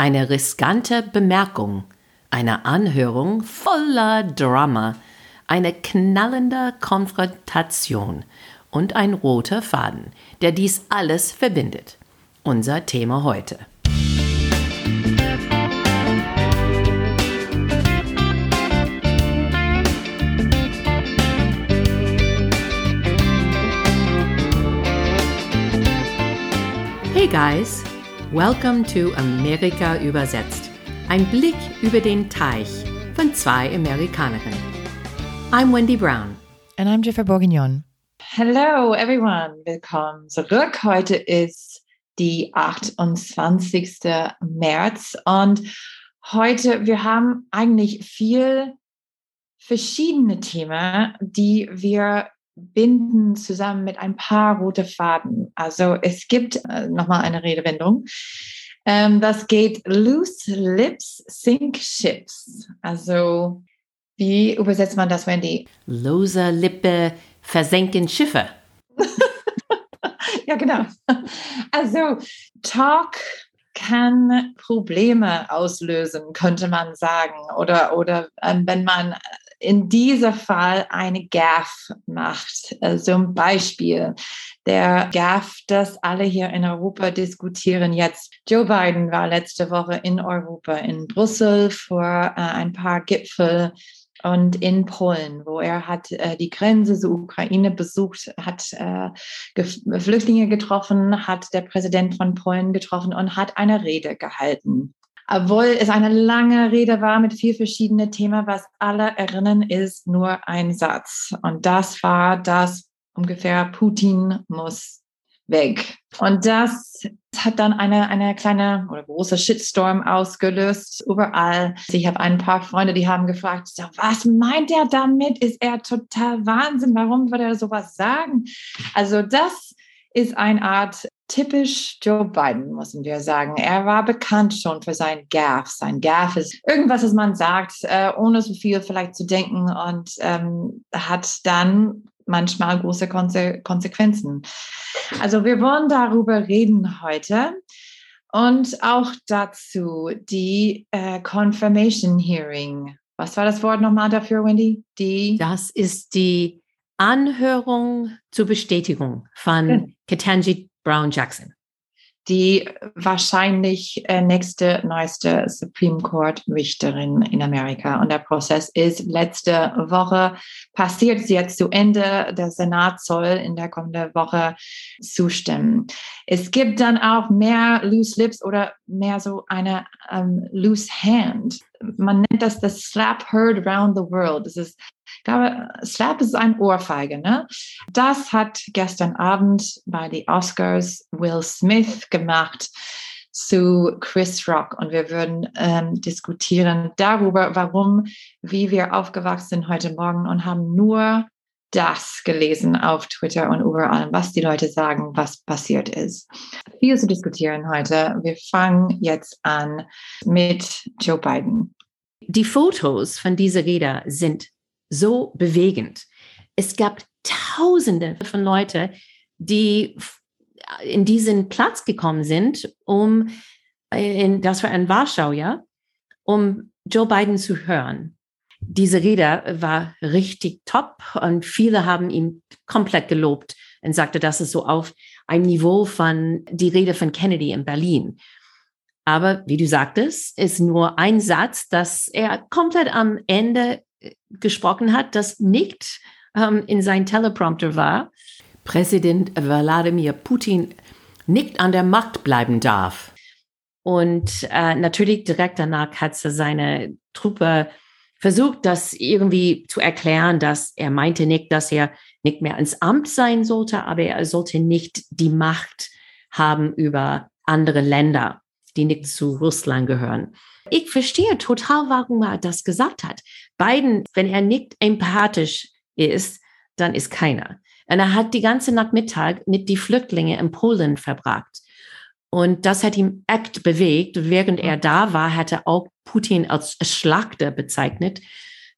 Eine riskante Bemerkung, eine Anhörung voller Drama, eine knallende Konfrontation und ein roter Faden, der dies alles verbindet. Unser Thema heute. Hey guys, welcome to Amerika übersetzt. Ein Blick über den Teich von zwei Amerikanerinnen. I'm Wendy Brown. And I'm Jennifer Bourguignon. Hello everyone, willkommen zurück. Heute ist die 28. März und heute, wir haben eigentlich viel verschiedene Themen, die wir binden zusammen mit ein paar rote Faden. Also es gibt äh, nochmal eine Redewendung. Ähm, das geht loose lips sink ships. Also wie übersetzt man das, Wendy? Lose Lippe versenken Schiffe. ja, genau. Also Talk kann Probleme auslösen, könnte man sagen. Oder, oder ähm, wenn man in diesem Fall eine GAF macht. Äh, zum Beispiel der GAF, das alle hier in Europa diskutieren jetzt. Joe Biden war letzte Woche in Europa, in Brüssel, vor äh, ein paar Gipfel und in Polen, wo er hat äh, die Grenze zur Ukraine besucht, hat Flüchtlinge getroffen, hat der Präsident von Polen getroffen und hat eine Rede gehalten. Obwohl es eine lange Rede war mit vier verschiedenen Themen, was alle erinnern, ist nur ein Satz. Und das war das ungefähr, Putin muss weg. Und das hat dann eine, eine kleine oder große Shitstorm ausgelöst überall. Ich habe ein paar Freunde, die haben gefragt, was meint er damit? Ist er total Wahnsinn? Warum würde er sowas sagen? Also das ist eine Art typisch Joe Biden, müssen wir sagen. Er war bekannt schon für sein Gaff. Sein Gaff ist irgendwas, was man sagt, äh, ohne so viel vielleicht zu denken und ähm, hat dann manchmal große Konse Konsequenzen. Also wir wollen darüber reden heute und auch dazu die äh, Confirmation Hearing. Was war das Wort nochmal dafür, Wendy? Die das ist die Anhörung zur Bestätigung von ja. Ketanji Brown Jackson. Die wahrscheinlich äh, nächste neueste Supreme Court Richterin in Amerika. Und der Prozess ist letzte Woche passiert. Sie jetzt zu Ende. Der Senat soll in der kommenden Woche zustimmen. Es gibt dann auch mehr Loose Lips oder mehr so eine um, Loose Hand. Man nennt das das Slap Heard Around the World. Das ist ich glaube, Slap ist ein Ohrfeige. Ne? Das hat gestern Abend bei den Oscars Will Smith gemacht zu Chris Rock und wir würden ähm, diskutieren darüber, warum, wie wir aufgewachsen sind heute Morgen und haben nur das gelesen auf Twitter und überall, was die Leute sagen, was passiert ist. Viel zu diskutieren heute. Wir fangen jetzt an mit Joe Biden. Die Fotos von dieser Rede sind so bewegend. Es gab Tausende von Leuten, die in diesen Platz gekommen sind, um in, das war in Warschau, ja, um Joe Biden zu hören. Diese Rede war richtig top und viele haben ihn komplett gelobt und sagte, das ist so auf ein Niveau von die Rede von Kennedy in Berlin. Aber wie du sagtest, ist nur ein Satz, dass er komplett am Ende gesprochen hat, das nicht ähm, in sein Teleprompter war. Präsident Wladimir Putin nicht an der Macht bleiben darf. Und äh, natürlich direkt danach hat seine Truppe versucht, das irgendwie zu erklären, dass er meinte nicht, dass er nicht mehr ins Amt sein sollte, aber er sollte nicht die Macht haben über andere Länder, die nicht zu Russland gehören. Ich verstehe total, warum er das gesagt hat. Biden, wenn er nicht empathisch ist, dann ist keiner. Und er hat die ganze Nachmittag mit die Flüchtlinge in Polen verbracht. Und das hat ihn echt bewegt. Während er da war, hat er auch Putin als Schlachter bezeichnet,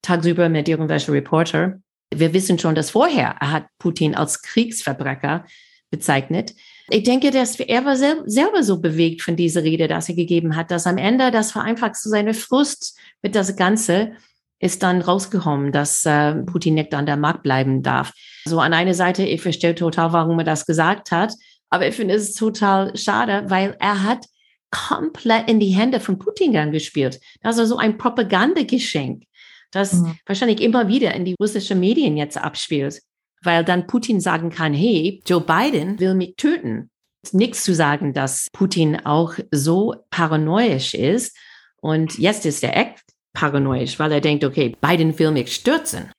tagsüber mit irgendwelchen Reporter. Wir wissen schon, dass vorher er hat Putin als Kriegsverbrecher bezeichnet. Ich denke, dass er war sel selber so bewegt von dieser Rede, dass er gegeben hat, dass am Ende, das war einfach so seine Frust mit das Ganze, ist dann rausgekommen, dass äh, Putin nicht an der Macht bleiben darf. So an einer Seite, ich verstehe total, warum er das gesagt hat, aber ich finde es total schade, weil er hat komplett in die Hände von Putin dann gespielt. Das ist so ein Propagandageschenk, das mhm. wahrscheinlich immer wieder in die russischen Medien jetzt abspielt, weil dann Putin sagen kann, hey, Joe Biden will mich töten. Nichts zu sagen, dass Putin auch so paranoisch ist. Und jetzt ist er echt paranoisch, weil er denkt, okay, Biden will mich stürzen.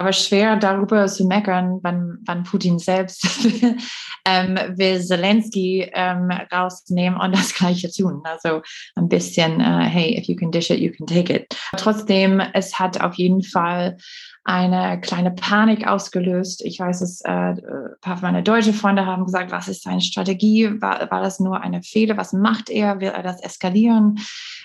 Aber schwer darüber zu meckern, wann, wann Putin selbst ähm, will Zelensky ähm, rausnehmen und das Gleiche tun. Also ein bisschen, uh, hey, if you can dish it, you can take it. Trotzdem, es hat auf jeden Fall eine kleine Panik ausgelöst. Ich weiß es, äh, ein paar meiner deutschen Freunde haben gesagt, was ist seine Strategie? War, war das nur eine Fehler? Was macht er? Will er das eskalieren?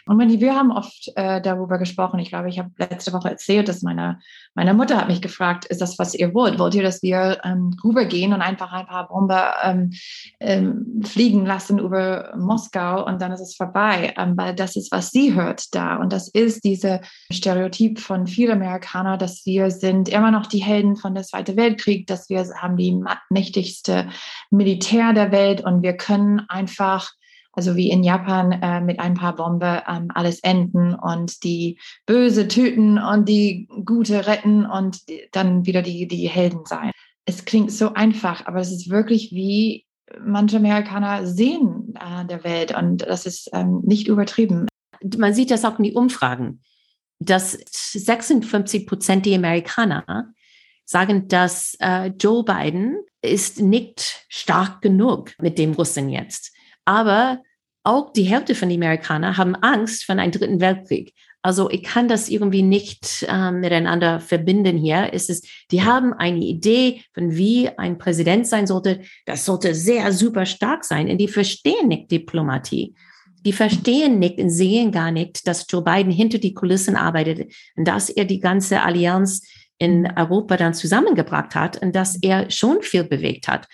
Und wir haben oft äh, darüber gesprochen. Ich glaube, ich habe letzte Woche erzählt, dass meine, meine Mutter hat mich gefragt, ist das, was ihr wollt? Wollt ihr, dass wir ähm, rübergehen und einfach ein paar Bomber ähm, ähm, fliegen lassen über Moskau und dann ist es vorbei? Ähm, weil das ist, was sie hört da. Und das ist diese Stereotyp von vielen Amerikanern, dass wir wir sind immer noch die Helden von der Zweiten Weltkrieg, dass wir haben die mächtigste Militär der Welt und wir können einfach also wie in Japan äh, mit ein paar Bombe ähm, alles enden und die Böse töten und die Gute retten und dann wieder die, die Helden sein. Es klingt so einfach, aber es ist wirklich wie manche Amerikaner sehen äh, der Welt und das ist ähm, nicht übertrieben. Man sieht das auch in die Umfragen dass 56 Prozent der Amerikaner sagen, dass äh, Joe Biden ist nicht stark genug mit dem Russen jetzt. Aber auch die Hälfte von den Amerikanern haben Angst vor einem dritten Weltkrieg. Also ich kann das irgendwie nicht äh, miteinander verbinden hier. Es ist, die haben eine Idee von wie ein Präsident sein sollte. Das sollte sehr super stark sein. Und die verstehen nicht Diplomatie die verstehen nicht und sehen gar nicht, dass Joe Biden hinter die Kulissen arbeitet und dass er die ganze Allianz in Europa dann zusammengebracht hat und dass er schon viel bewegt hat.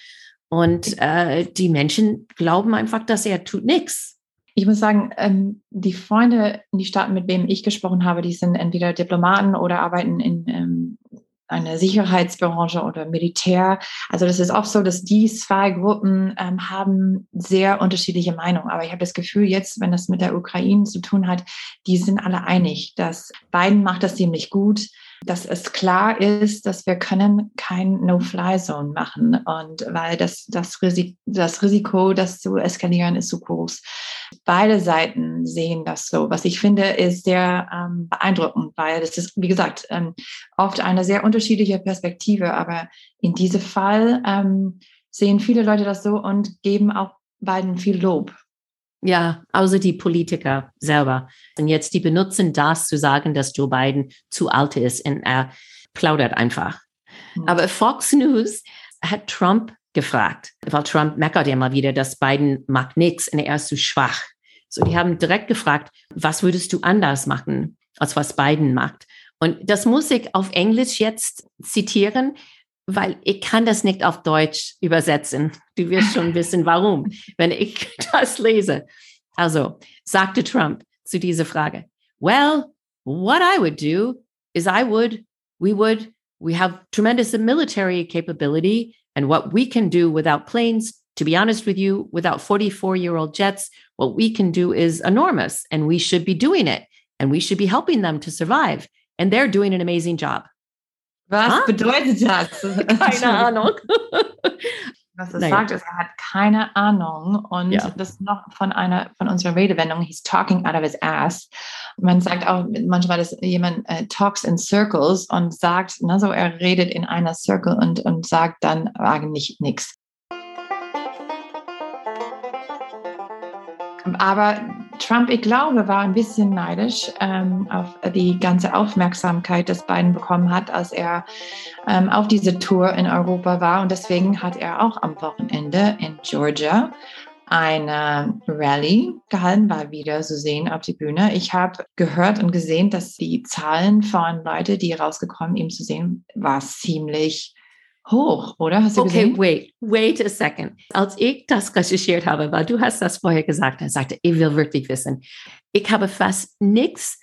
Und äh, die Menschen glauben einfach, dass er tut nichts. Ich muss sagen, ähm, die Freunde in die Staaten, mit denen ich gesprochen habe, die sind entweder Diplomaten oder arbeiten in ähm, eine Sicherheitsbranche oder Militär. Also das ist auch so, dass die zwei Gruppen ähm, haben sehr unterschiedliche Meinungen. Aber ich habe das Gefühl, jetzt, wenn das mit der Ukraine zu tun hat, die sind alle einig, dass Biden macht das ziemlich gut dass es klar ist, dass wir können kein No-Fly-Zone machen und weil das, das, Risik das Risiko, das zu eskalieren, ist so groß. Beide Seiten sehen das so. Was ich finde, ist sehr ähm, beeindruckend, weil das ist, wie gesagt, ähm, oft eine sehr unterschiedliche Perspektive, aber in diesem Fall ähm, sehen viele Leute das so und geben auch beiden viel Lob. Ja, außer die Politiker selber. Und jetzt, die benutzen das zu sagen, dass Joe Biden zu alt ist und er plaudert einfach. Mhm. Aber Fox News hat Trump gefragt, weil Trump meckert immer wieder, dass Biden macht nichts und er ist zu schwach. So, die haben direkt gefragt, was würdest du anders machen, als was Biden macht? Und das muss ich auf Englisch jetzt zitieren, weil ich kann das nicht auf Deutsch übersetzen. Du wirst schon wissen, warum, wenn ich das lese. Also, sagte Trump zu dieser Frage, well, what I would do is I would, we would, we have tremendous military capability and what we can do without planes, to be honest with you, without 44 year old jets, what we can do is enormous and we should be doing it and we should be helping them to survive. And they're doing an amazing job. Was ha? bedeutet das? Keine Ahnung. Was er naja. sagt, ist, er hat keine Ahnung und ja. das noch von einer von unserer Redewendung, he's talking out of his ass. Man sagt auch manchmal, dass jemand äh, talks in circles und sagt, na so, er redet in einer Circle und, und sagt dann eigentlich nichts. Aber Trump, ich glaube, war ein bisschen neidisch ähm, auf die ganze Aufmerksamkeit, das Biden bekommen hat, als er ähm, auf diese Tour in Europa war. Und deswegen hat er auch am Wochenende in Georgia eine Rallye gehalten, war wieder zu sehen auf die Bühne. Ich habe gehört und gesehen, dass die Zahlen von Leuten, die rausgekommen, ihm zu sehen, war ziemlich hoch, oder? Hast du Okay, gesehen? wait, wait a second. Als ich das recherchiert habe, weil du hast das vorher gesagt, er sagte, ich will wirklich wissen. Ich habe fast nichts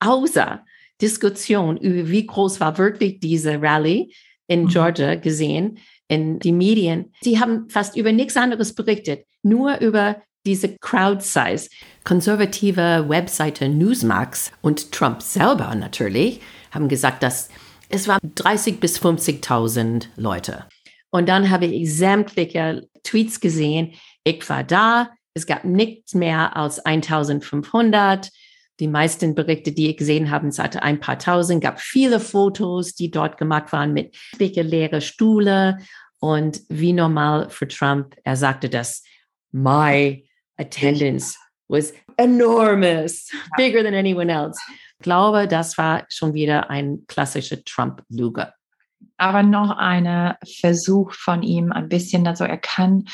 außer Diskussion über wie groß war wirklich diese Rallye in Mhm. Georgia gesehen in die Medien. Sie haben fast über nichts anderes berichtet, nur über diese Crowd Size. Konservative Webseite Newsmax und Trump selber natürlich haben gesagt, dass es war 30 bis 50.000 Leute. Und dann habe ich sämtliche Tweets gesehen. Ich war da. Es gab nichts mehr als 1500. Die meisten Berichte, die ich gesehen habe, sagte ein paar tausend. gab viele Fotos, die dort gemacht waren mit dicke leere Stühle. Und wie normal für Trump, er sagte, dass my attendance was enormous, bigger than anyone else. Ich glaube, das war schon wieder ein klassischer Trump-Lüge. Aber noch ein Versuch von ihm, ein bisschen, also er kann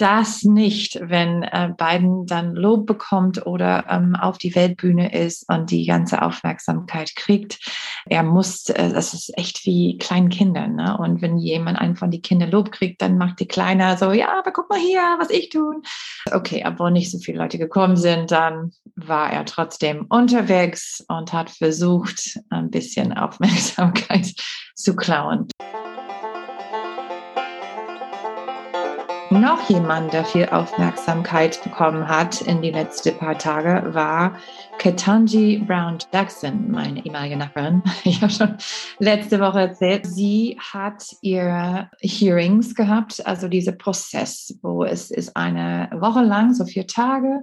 das nicht, wenn äh, Biden dann Lob bekommt oder ähm, auf die Weltbühne ist und die ganze Aufmerksamkeit kriegt. Er muss, äh, das ist echt wie kleinen Kindern. Ne? Und wenn jemand einen von die Kinder Lob kriegt, dann macht die Kleiner so, ja, aber guck mal hier, was ich tun. Okay, obwohl nicht so viele Leute gekommen sind, dann war er trotzdem unterwegs und hat versucht, ein bisschen Aufmerksamkeit zu klauen. Noch jemand, der viel Aufmerksamkeit bekommen hat in die letzten paar Tage, war Ketanji Brown Jackson, meine ehemalige Nachbarin. Ich habe schon letzte Woche erzählt, sie hat ihre Hearings gehabt, also dieser Prozess, wo es ist eine Woche lang, so vier Tage,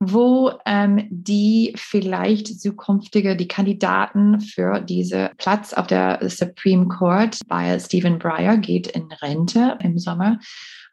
wo ähm, die vielleicht zukünftige, die Kandidaten für diese Platz auf der Supreme Court, weil Stephen Breyer geht in Rente im Sommer.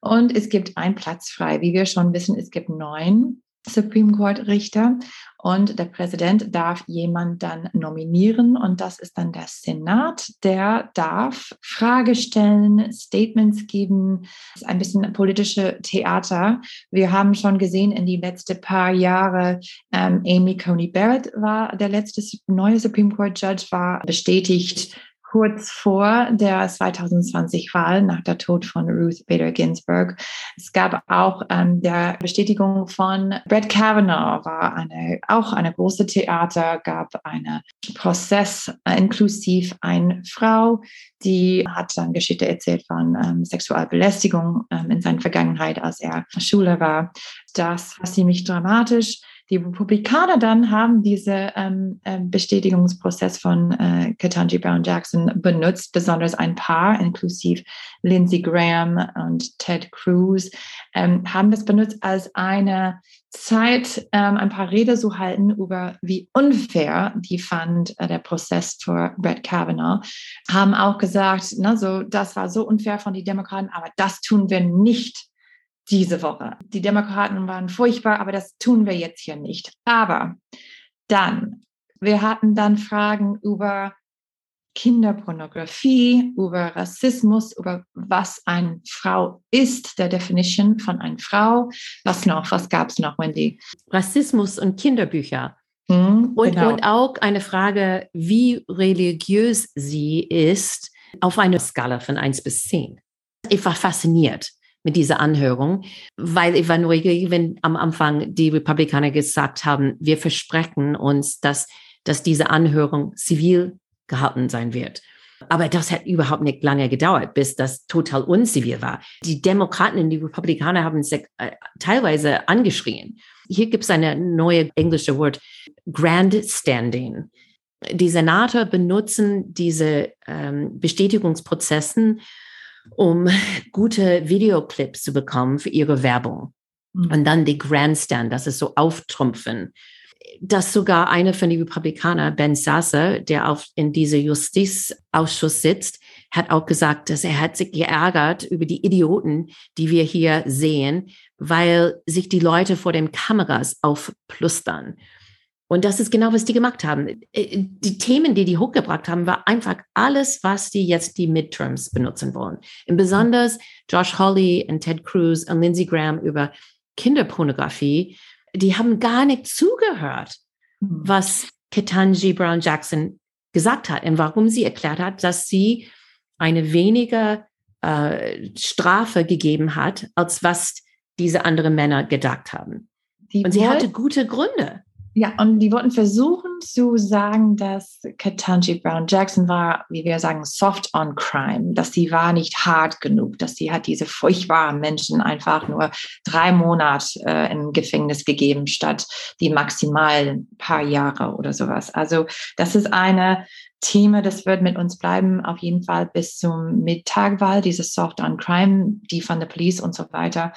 Und es gibt einen Platz frei. Wie wir schon wissen, es gibt neun Supreme Court Richter und der Präsident darf jemand dann nominieren und das ist dann der Senat, der darf Frage stellen, Statements geben, das ist ein bisschen politische Theater. Wir haben schon gesehen in die letzten paar Jahre, ähm, Amy Coney Barrett war der letzte neue Supreme Court Judge, war bestätigt kurz vor der 2020-Wahl nach der Tod von Ruth Bader Ginsburg. Es gab auch ähm, der Bestätigung von Brett Kavanaugh, war eine, auch eine große Theater, gab einen Prozess äh, inklusiv eine Frau, die hat dann Geschichte erzählt von ähm, Sexualbelästigung ähm, in seiner Vergangenheit, als er Schüler war. Das war ziemlich dramatisch. Die Republikaner dann haben diesen ähm, Bestätigungsprozess von äh, Ketanji Brown Jackson benutzt, besonders ein paar, inklusive Lindsey Graham und Ted Cruz, ähm, haben das benutzt als eine Zeit, ähm, ein paar Rede zu halten über wie unfair die fand äh, der Prozess für Brett Kavanaugh, haben auch gesagt, na, so, das war so unfair von den Demokraten, aber das tun wir nicht diese Woche. Die Demokraten waren furchtbar, aber das tun wir jetzt hier nicht. Aber dann, wir hatten dann Fragen über Kinderpornografie, über Rassismus, über was eine Frau ist, der Definition von einer Frau. Was noch? Was gab es noch, Wendy? Rassismus und Kinderbücher. Hm, Und, genau. und auch eine Frage, wie religiös sie ist, auf einer Skala von 1 bis 10. Ich war fasziniert mit dieser Anhörung, weil ich war neugierig, wenn am Anfang die Republikaner gesagt haben, wir versprechen uns, dass, dass diese Anhörung zivil gehalten sein wird. Aber das hat überhaupt nicht lange gedauert, bis das total unzivil war. Die Demokraten und die Republikaner haben sich äh, teilweise angeschrien. Hier gibt es eine neue englische Wort, Grandstanding. Die Senator benutzen diese ähm, Bestätigungsprozessen, um gute Videoclips zu bekommen für ihre Werbung. Mhm. Und dann die Grandstand, das ist so auftrumpfen. Dass sogar einer von den Republikanern, Ben Sasser, der auf, in diesem Justizausschuss sitzt, hat auch gesagt, dass er hat sich geärgert über die Idioten, die wir hier sehen, weil sich die Leute vor den Kameras aufplustern. Und das ist genau, was die gemacht haben. Äh, Die Themen, die die hochgebracht haben, war einfach alles, was die jetzt die Midterms benutzen wollen. Und besonders Josh Hawley und Ted Cruz und Lindsey Graham über Kinderpornografie, die haben gar nicht zugehört, Mhm. was Ketanji Brown Jackson gesagt hat und warum sie erklärt hat, dass sie eine weniger äh, Strafe gegeben hat, als was diese anderen Männer gedacht haben. Die und sie hatte gute Gründe. Ja, und die wollten versuchen zu sagen, dass Ketanji Brown Jackson war, wie wir sagen, soft on crime, dass sie war nicht hart genug, dass sie hat diese furchtbaren Menschen einfach nur drei Monate äh, im Gefängnis gegeben, statt die maximal paar Jahre oder sowas. Also das ist eine Thema, das wird mit uns bleiben, auf jeden Fall bis zum Mittagwahl, dieses Soft on Crime, die von der Police und so weiter.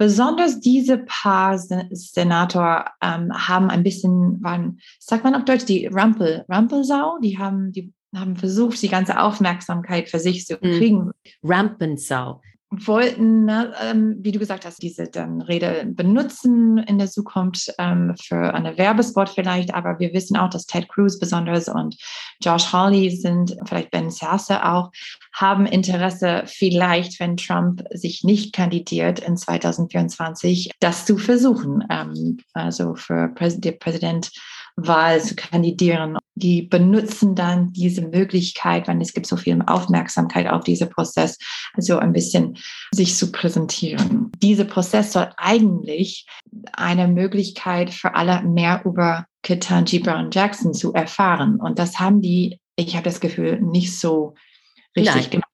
Besonders diese paar Senator ähm, haben ein bisschen, waren, sagt man auf Deutsch, die Rampel, Rampelsau, die haben, die haben versucht, die ganze Aufmerksamkeit für sich zu hm. kriegen. Rampensau wollten, ne, ähm, wie du gesagt hast, diese dann Rede benutzen in der Zukunft ähm, für eine Werbespot vielleicht, aber wir wissen auch, dass Ted Cruz besonders und Josh Hawley sind, vielleicht Ben Sasse auch, haben Interesse vielleicht, wenn Trump sich nicht kandidiert in 2024, das zu versuchen, ähm, also für Präs die Präsidentwahl zu kandidieren die benutzen dann diese Möglichkeit, weil es gibt so viel Aufmerksamkeit auf diesen Prozess, also ein bisschen sich zu präsentieren. Dieser Prozess soll eigentlich eine Möglichkeit für alle mehr über Ketanji Brown Jackson zu erfahren. Und das haben die, ich habe das Gefühl, nicht so richtig Nein. gemacht.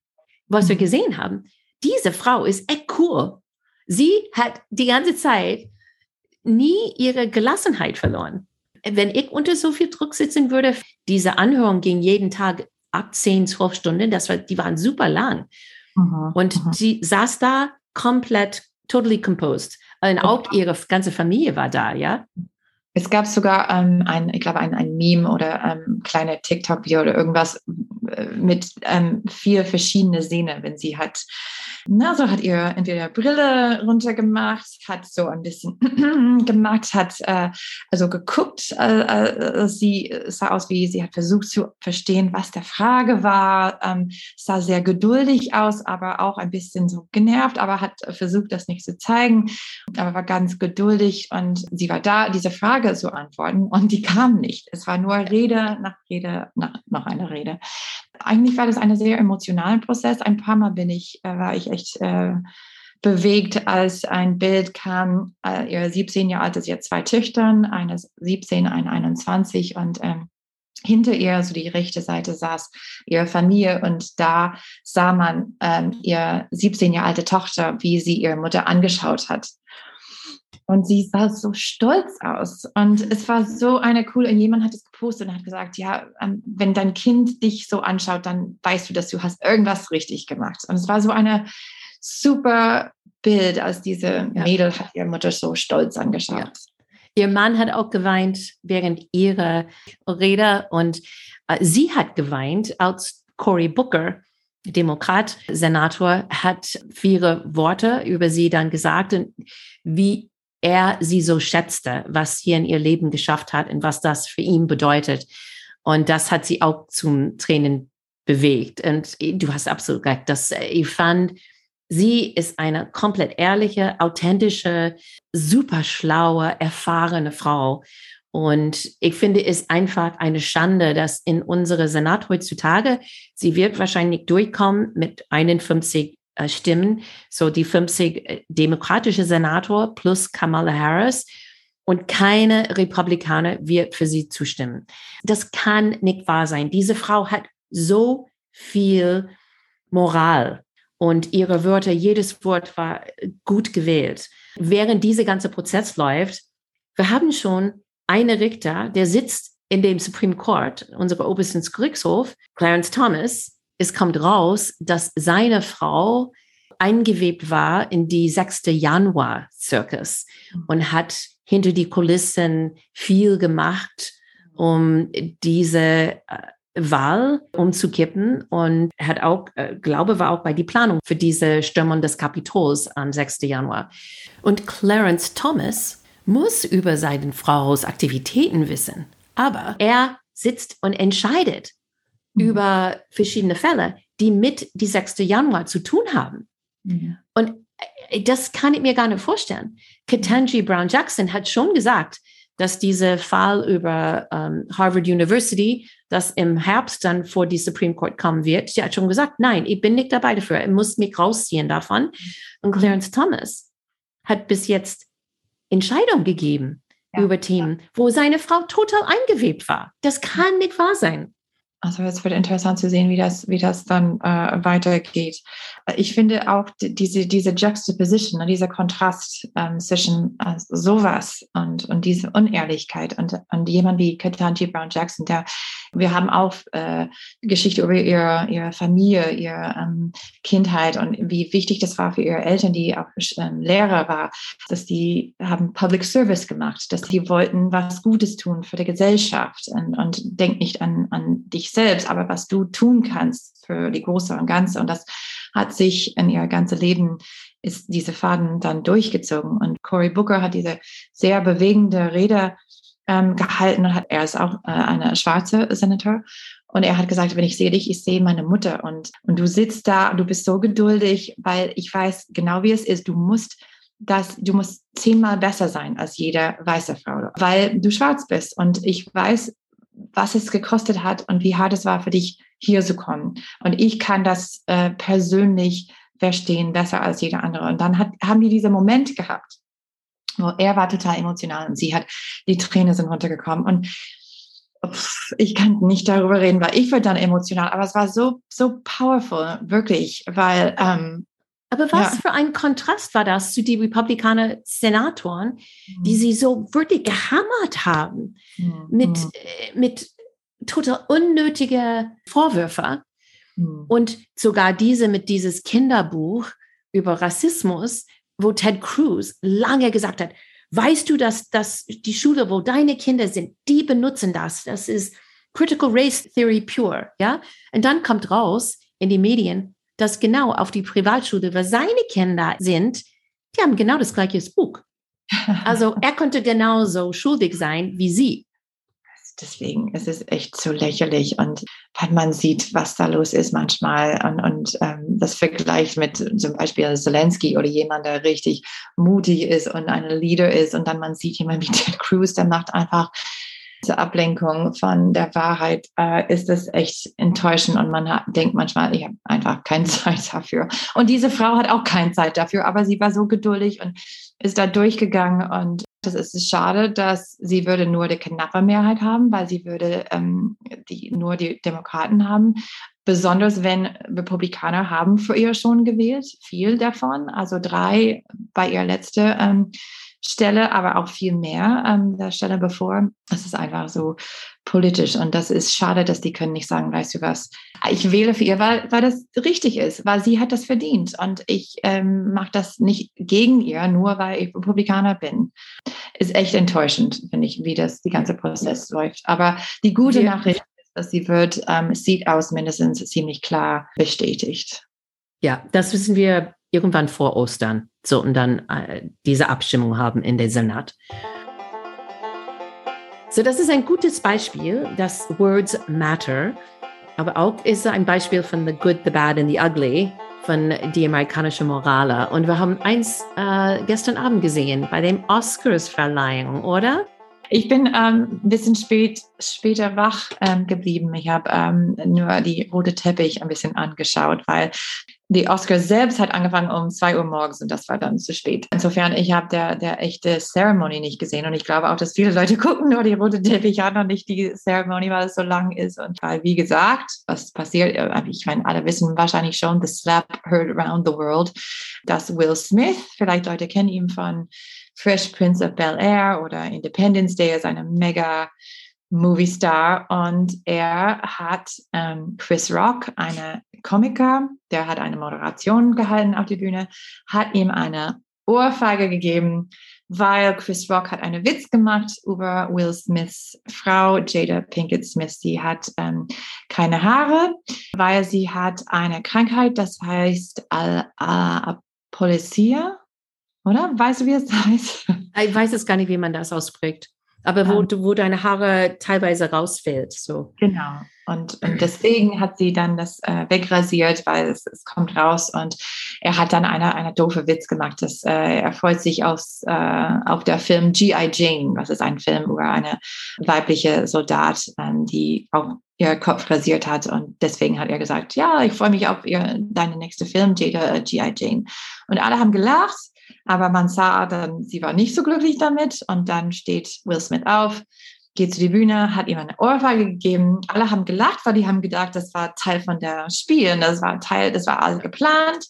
Was wir gesehen haben, diese Frau ist echt cool. Sie hat die ganze Zeit nie ihre Gelassenheit verloren wenn ich unter so viel Druck sitzen würde, diese Anhörung ging jeden Tag ab 10, 12 Stunden, das war, die waren super lang. Mhm, und mhm. sie saß da komplett, totally composed. Und auch ihre ganze Familie war da, ja. Es gab sogar ähm, ein, ich glaube, ein, ein Meme oder ähm, kleine TikTok-Video oder irgendwas mit ähm, vier verschiedene Szenen, wenn sie hat na, so hat ihr entweder Brille runtergemacht, hat so ein bisschen gemacht, hat äh, also geguckt. Äh, äh, sie sah aus wie, sie hat versucht zu verstehen, was der Frage war. Ähm, sah sehr geduldig aus, aber auch ein bisschen so genervt, aber hat versucht, das nicht zu zeigen, aber war ganz geduldig und sie war da, diese Frage zu antworten und die kam nicht. Es war nur Rede nach Rede nach noch eine Rede. Eigentlich war das ein sehr emotionaler Prozess. Ein paar Mal bin ich, äh, war ich echt äh, bewegt, als ein Bild kam. Äh, ihr 17 Jahre alt ist jetzt zwei Töchtern, eine 17, eine 21 und ähm, hinter ihr, so die rechte Seite, saß ihre Familie und da sah man ähm, ihr 17 Jahre alte Tochter, wie sie ihre Mutter angeschaut hat. Und sie sah so stolz aus. Und es war so eine coole, und jemand hat es gepostet und hat gesagt, ja, ähm, wenn dein Kind dich so anschaut, dann weißt du, dass du hast irgendwas richtig gemacht. Und es war so eine super Bild, als diese ja. Mädel hat ihre Mutter so stolz angeschaut. Ja. Ihr Mann hat auch geweint während ihrer Rede und äh, sie hat geweint, als Cory Booker Demokrat, Senator, hat viele Worte über sie dann gesagt und wie er sie so schätzte, was sie in ihr Leben geschafft hat und was das für ihn bedeutet. Und das hat sie auch zum Tränen bewegt. Und du hast absolut recht, dass ich fand, sie ist eine komplett ehrliche, authentische, super schlaue, erfahrene Frau. Und ich finde es einfach eine Schande, dass in unsere Senat heutzutage, sie wird wahrscheinlich durchkommen mit 51 äh, Stimmen, so die 50 äh, demokratische Senator plus Kamala Harris und keine Republikaner wird für sie zustimmen. Das kann nicht wahr sein. Diese Frau hat so viel Moral und ihre Wörter, jedes Wort war gut gewählt. Während dieser ganze Prozess läuft, wir haben schon eine Richter, der sitzt in dem Supreme Court, unserer obersten Gerichtshof, Clarence Thomas, es kommt raus, dass seine Frau eingewebt war in die 6. Januar Circus und hat hinter die Kulissen viel gemacht, um diese äh, Wahl umzukippen und hat auch, äh, glaube, war auch bei die Planung für diese Stürmung des Kapitols am 6. Januar. Und Clarence Thomas muss über seinen Frau's Aktivitäten wissen, aber er sitzt und entscheidet mhm. über verschiedene Fälle, die mit die 6. Januar zu tun haben. Mhm. Und äh, das kann ich mir gar nicht vorstellen. Ketanji Brown Jackson hat schon gesagt, dass dieser Fall über ähm, Harvard University das im Herbst dann vor die Supreme Court kommen wird. Sie hat schon gesagt, nein, ich bin nicht dabei dafür. Ich muss mich rausziehen davon. Und Clarence Thomas hat bis jetzt Entscheidungen gegeben ja. über Themen, wo seine Frau total eingewebt war. Das kann nicht wahr sein. Also es wird interessant zu sehen, wie das, wie das dann äh, weitergeht. Ich finde auch diese, diese Juxtaposition, ne, dieser Kontrast ähm, zwischen äh, sowas und, und diese Unehrlichkeit und, und jemand wie Ketanji Brown Jackson, der wir haben auch äh, Geschichte über ihre, ihre Familie, ihre ähm, Kindheit und wie wichtig das war für ihre Eltern, die auch ähm, Lehrer war, dass die haben Public Service gemacht, dass die wollten was Gutes tun für die Gesellschaft und, und denk nicht an, an dich selbst, aber was du tun kannst für die Große und Ganze. Und das hat sich in ihr ganzes Leben ist diese Faden dann durchgezogen. Und Cory Booker hat diese sehr bewegende Rede ähm, gehalten und hat, er ist auch äh, eine schwarze Senator. Und er hat gesagt, wenn ich sehe dich, ich sehe meine Mutter. Und, und du sitzt da, du bist so geduldig, weil ich weiß genau, wie es ist. Du musst das, du musst zehnmal besser sein als jede weiße Frau, weil du schwarz bist. Und ich weiß, was es gekostet hat und wie hart es war für dich, hier zu kommen. Und ich kann das äh, persönlich verstehen, besser als jeder andere. Und dann hat, haben die diesen Moment gehabt, wo er war total emotional und sie hat, die Tränen sind runtergekommen und ich kann nicht darüber reden, weil ich war dann emotional, aber es war so, so powerful, wirklich, weil. Ähm, aber was ja. für ein Kontrast war das zu den Republikaner Senatoren, mhm. die sie so wirklich gehammert haben mhm. mit, äh, mit total unnötige Vorwürfe mhm. und sogar diese mit dieses Kinderbuch über Rassismus, wo Ted Cruz lange gesagt hat, weißt du, dass, dass die Schule, wo deine Kinder sind, die benutzen das. Das ist Critical Race Theory pure, ja? Und dann kommt raus in die Medien, dass genau auf die Privatschule, wo seine Kinder sind, die haben genau das gleiche Buch. Also er konnte genauso schuldig sein wie sie deswegen ist es echt so lächerlich und wenn man sieht, was da los ist manchmal und, und ähm, das Vergleich mit zum Beispiel Zelensky oder jemand, der richtig mutig ist und ein Leader ist und dann man sieht jemand wie Ted Cruz, der macht einfach diese Ablenkung von der Wahrheit, äh, ist das echt enttäuschend und man hat, denkt manchmal, ich habe einfach keine Zeit dafür. Und diese Frau hat auch keine Zeit dafür, aber sie war so geduldig und ist da durchgegangen und das ist schade, dass sie würde nur die knappe Mehrheit haben, weil sie würde ähm, die, nur die Demokraten haben. Besonders wenn Republikaner haben für ihr schon gewählt, viel davon, also drei bei ihr letzte ähm, Stelle, aber auch viel mehr ähm, der Stelle bevor. Es ist einfach so politisch und das ist schade, dass die können nicht sagen, weißt du was, ich wähle für ihr, weil, weil das richtig ist, weil sie hat das verdient und ich ähm, mache das nicht gegen ihr, nur weil ich Republikaner bin. Ist echt enttäuschend, finde ich, wie das die ganze Prozess läuft. Aber die gute ja. Nachricht ist, dass sie wird, ähm, sieht aus mindestens ziemlich klar bestätigt. Ja, das wissen wir irgendwann vor Ostern sollten dann äh, diese Abstimmung haben in den Senat. So, das ist ein gutes Beispiel, dass Words matter, aber auch ist ein Beispiel von The Good, The Bad and The Ugly von die amerikanische Morale. Und wir haben eins äh, gestern Abend gesehen bei dem Oscars-Verleihung, oder? Ich bin ähm, ein bisschen spät, später wach ähm, geblieben. Ich habe ähm, nur die rote Teppich ein bisschen angeschaut, weil die Oscars selbst hat angefangen um zwei Uhr morgens und das war dann zu spät. Insofern, ich habe der, der echte Ceremony nicht gesehen und ich glaube auch, dass viele Leute gucken nur die rote Teppich an und nicht die Ceremony, weil es so lang ist und weil, wie gesagt, was passiert, äh, ich meine, alle wissen wahrscheinlich schon, the slap heard around the world, dass Will Smith, vielleicht Leute kennen ihn von Fresh Prince of Bel Air oder Independence Day, ist eine mega Movie Star und er hat ähm, Chris Rock, eine Komiker, der hat eine Moderation gehalten auf die Bühne, hat ihm eine Ohrfeige gegeben, weil Chris Rock hat einen Witz gemacht über Will Smiths Frau Jada Pinkett Smith. Sie hat ähm, keine Haare, weil sie hat eine Krankheit, das heißt Al oder? Weißt du, wie es heißt? Ich weiß es gar nicht, wie man das ausprägt aber wo, wo deine Haare teilweise rausfällt. So. Genau. Und, und deswegen hat sie dann das äh, wegrasiert, weil es, es kommt raus. Und er hat dann eine, eine doofe Witz gemacht. Dass, äh, er freut sich aus, äh, auf der Film G.I. Jane, was ist ein Film über eine weibliche Soldat, ähm, die auch ihr Kopf rasiert hat. Und deswegen hat er gesagt, ja, ich freue mich auf ihr, deine nächste Film, Jada G.I. Jane. Und alle haben gelacht, aber man sah dann, sie war nicht so glücklich damit. Und dann steht Will Smith auf, geht zu die Bühne, hat ihm eine Ohrfeige gegeben. Alle haben gelacht, weil die haben gedacht, das war Teil von der Spiel. Das war Teil, das war alles geplant.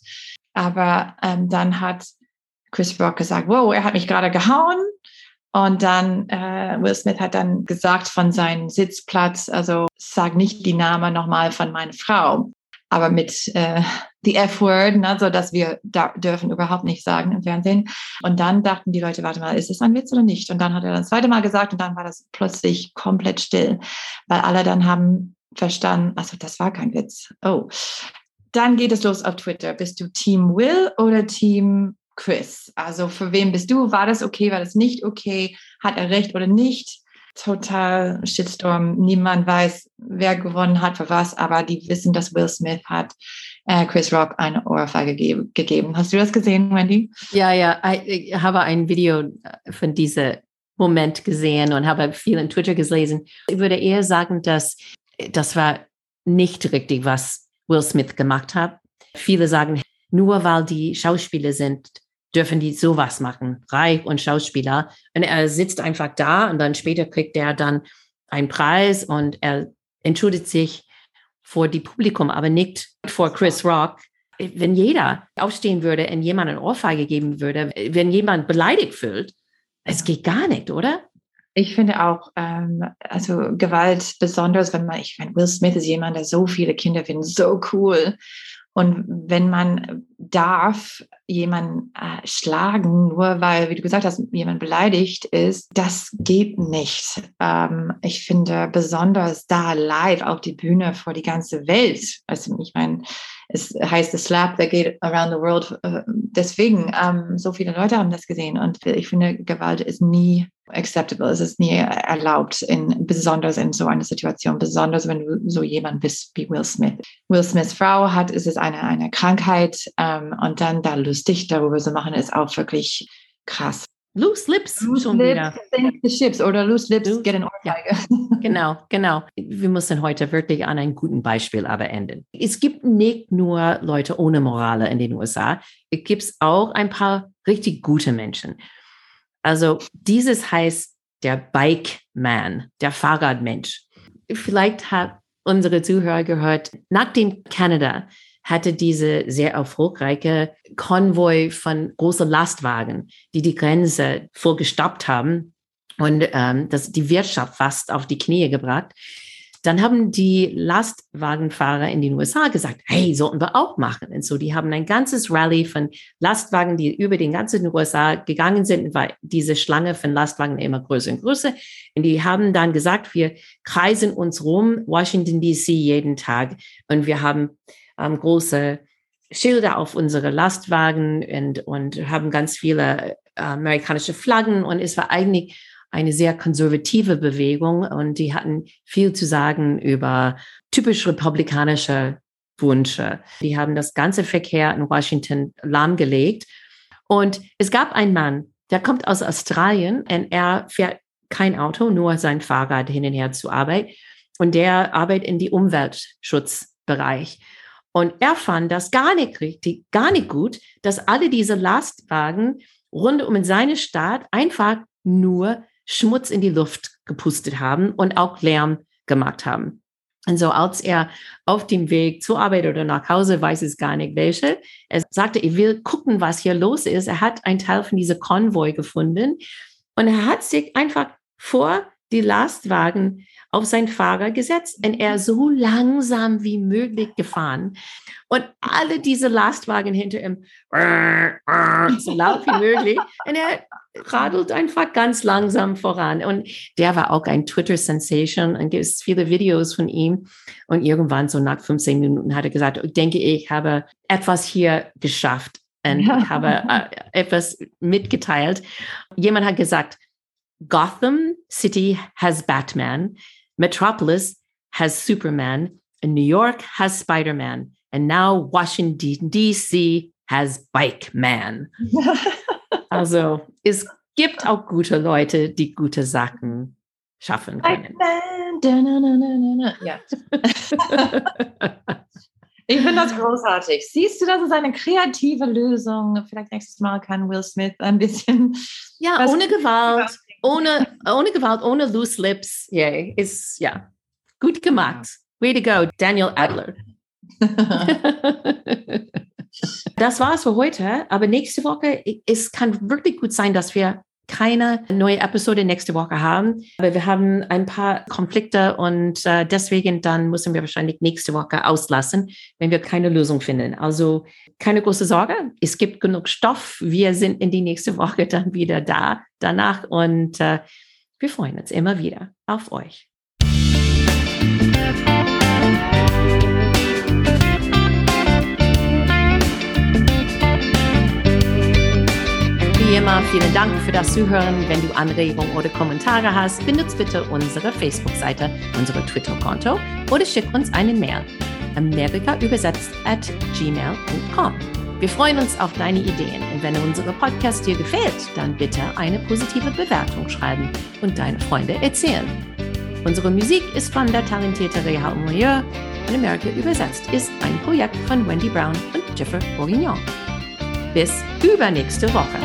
Aber ähm, dann hat Chris Rock gesagt, wow, er hat mich gerade gehauen. Und dann äh, Will Smith hat dann gesagt von seinem Sitzplatz, also sag nicht die Name nochmal von meiner Frau, aber mit äh, the F-Word, ne, so dass wir da dürfen überhaupt nicht sagen im Fernsehen. Und dann dachten die Leute, warte mal, ist das ein Witz oder nicht? Und dann hat er das zweite Mal gesagt und dann war das plötzlich komplett still, weil alle dann haben verstanden, also das war kein Witz. Oh. Dann geht es los auf Twitter. Bist du Team Will oder Team Chris. Also für wen bist du? War das okay? War das nicht okay? Hat er recht oder nicht? Total Shitstorm. Niemand weiß, wer gewonnen hat für was, aber die wissen, dass Will Smith hat äh, Chris Rock eine Ohrfeige ge gegeben. Hast du das gesehen, Wendy? Ja, ja. Ich habe ein Video äh, von diesem Moment gesehen und habe viel in Twitter gelesen. Ich würde eher sagen, dass das war nicht richtig, was Will Smith gemacht hat. Viele sagen, nur weil die Schauspieler sind, dürfen die sowas machen, reich und Schauspieler. Und er sitzt einfach da und dann später kriegt er dann einen Preis und er entschuldigt sich vor die Publikum, aber nicht vor Chris Rock. Wenn jeder aufstehen würde und jemand eine Ohrfeige geben würde, wenn jemand beleidigt fühlt, es geht gar nicht, oder? Ich finde auch, ähm, also Gewalt, besonders wenn man, ich meine, Will Smith ist jemand, der so viele Kinder findet, so cool. Und wenn man darf jemanden äh, schlagen, nur weil, wie du gesagt hast, jemand beleidigt ist, das geht nicht. Ähm, ich finde besonders da live auf die Bühne vor die ganze Welt. Also ich meine, es heißt The Slap That Geht Around the World. Äh, deswegen, ähm, so viele Leute haben das gesehen und ich finde, Gewalt ist nie acceptable, es ist nie erlaubt, in, besonders in so einer Situation, besonders wenn du so jemand bist wie Will Smith. Will Smiths Frau hat, ist es eine, eine Krankheit und dann da lustig darüber zu machen, ist auch wirklich krass. Loose Lips loose schon lips wieder. Sink the ships oder Loose Lips Loose- get an Ohrfeige. Genau, genau. Wir müssen heute wirklich an einem guten Beispiel aber enden. Es gibt nicht nur Leute ohne Morale in den USA, es gibt auch ein paar richtig gute Menschen. Also dieses heißt der Bike Man, der Fahrradmensch. Vielleicht hat unsere Zuhörer gehört, nachdem Kanada hatte diese sehr erfolgreiche Konvoi von großen Lastwagen, die die Grenze vorgestoppt haben und ähm, das die Wirtschaft fast auf die Knie gebracht. Dann haben die Lastwagenfahrer in den USA gesagt, hey, sollten wir auch machen. Und so, die haben ein ganzes Rally von Lastwagen, die über den ganzen USA gegangen sind, weil diese Schlange von Lastwagen immer größer und größer. Und die haben dann gesagt, wir kreisen uns rum, Washington DC jeden Tag. Und wir haben ähm, große Schilder auf unsere Lastwagen und, und haben ganz viele äh, amerikanische Flaggen. Und es war eigentlich eine sehr konservative Bewegung und die hatten viel zu sagen über typisch republikanische Wünsche. Die haben das ganze Verkehr in Washington lahmgelegt. Und es gab einen Mann, der kommt aus Australien und er fährt kein Auto, nur sein Fahrrad hin und her zur Arbeit. Und der arbeitet in die Umweltschutzbereich. Und er fand das gar nicht richtig, gar nicht gut, dass alle diese Lastwagen rund um in seine Stadt einfach nur Schmutz in die Luft gepustet haben und auch Lärm gemacht haben. Und so als er auf dem Weg zur Arbeit oder nach Hause, weiß es gar nicht welche, er sagte, ich will gucken, was hier los ist. Er hat einen Teil von dieser Konvoi gefunden und er hat sich einfach vor die Lastwagen auf sein Fahrer gesetzt und er so langsam wie möglich gefahren. Und alle diese Lastwagen hinter ihm so laut wie möglich. Und er radelt einfach ganz langsam voran. Und der war auch ein Twitter-Sensation und gibt es viele Videos von ihm. Und irgendwann, so nach 15 Minuten, hat er gesagt, ich denke, ich habe etwas hier geschafft und Ja. habe äh, etwas mitgeteilt. Jemand hat gesagt, Gotham City has Batman, Metropolis has Superman, and New York has Spider-Man, and now Washington DC has Bike Man. Also es gibt auch gute Leute, die gute Sachen schaffen können. Ja. Ich finde das großartig. Siehst du, das ist eine kreative Lösung. Vielleicht nächstes Mal kann Will Smith ein bisschen. Ja, ohne Gewalt, ohne, ohne Gewalt, ohne loose lips. Yeah, ist ja gut gemacht. Way to go, Daniel Adler. das war's für heute. Aber nächste Woche, es kann wirklich gut sein, dass wir keine neue Episode nächste Woche haben. Aber wir haben ein paar Konflikte und äh, deswegen dann müssen wir wahrscheinlich nächste Woche auslassen, wenn wir keine Lösung finden. Also keine große Sorge. Es gibt genug Stoff. Wir sind in die nächste Woche dann wieder da danach und äh, wir freuen uns immer wieder auf euch. Immer, vielen Dank für das Zuhören. Wenn du Anregungen oder Kommentare hast, benutzt bitte unsere Facebook-Seite, unsere Twitter-Konto oder schick uns einen Mail. Amerika übersetzt at gmail.com. Wir freuen uns auf deine Ideen und wenn unser Podcast dir gefällt, dann bitte eine positive Bewertung schreiben und deine Freunde erzählen. Unsere Musik ist von der talentierten Reha Moyer und Amerika übersetzt ist ein Projekt von Wendy Brown und Jeffrey Bourguignon. Bis übernächste Woche.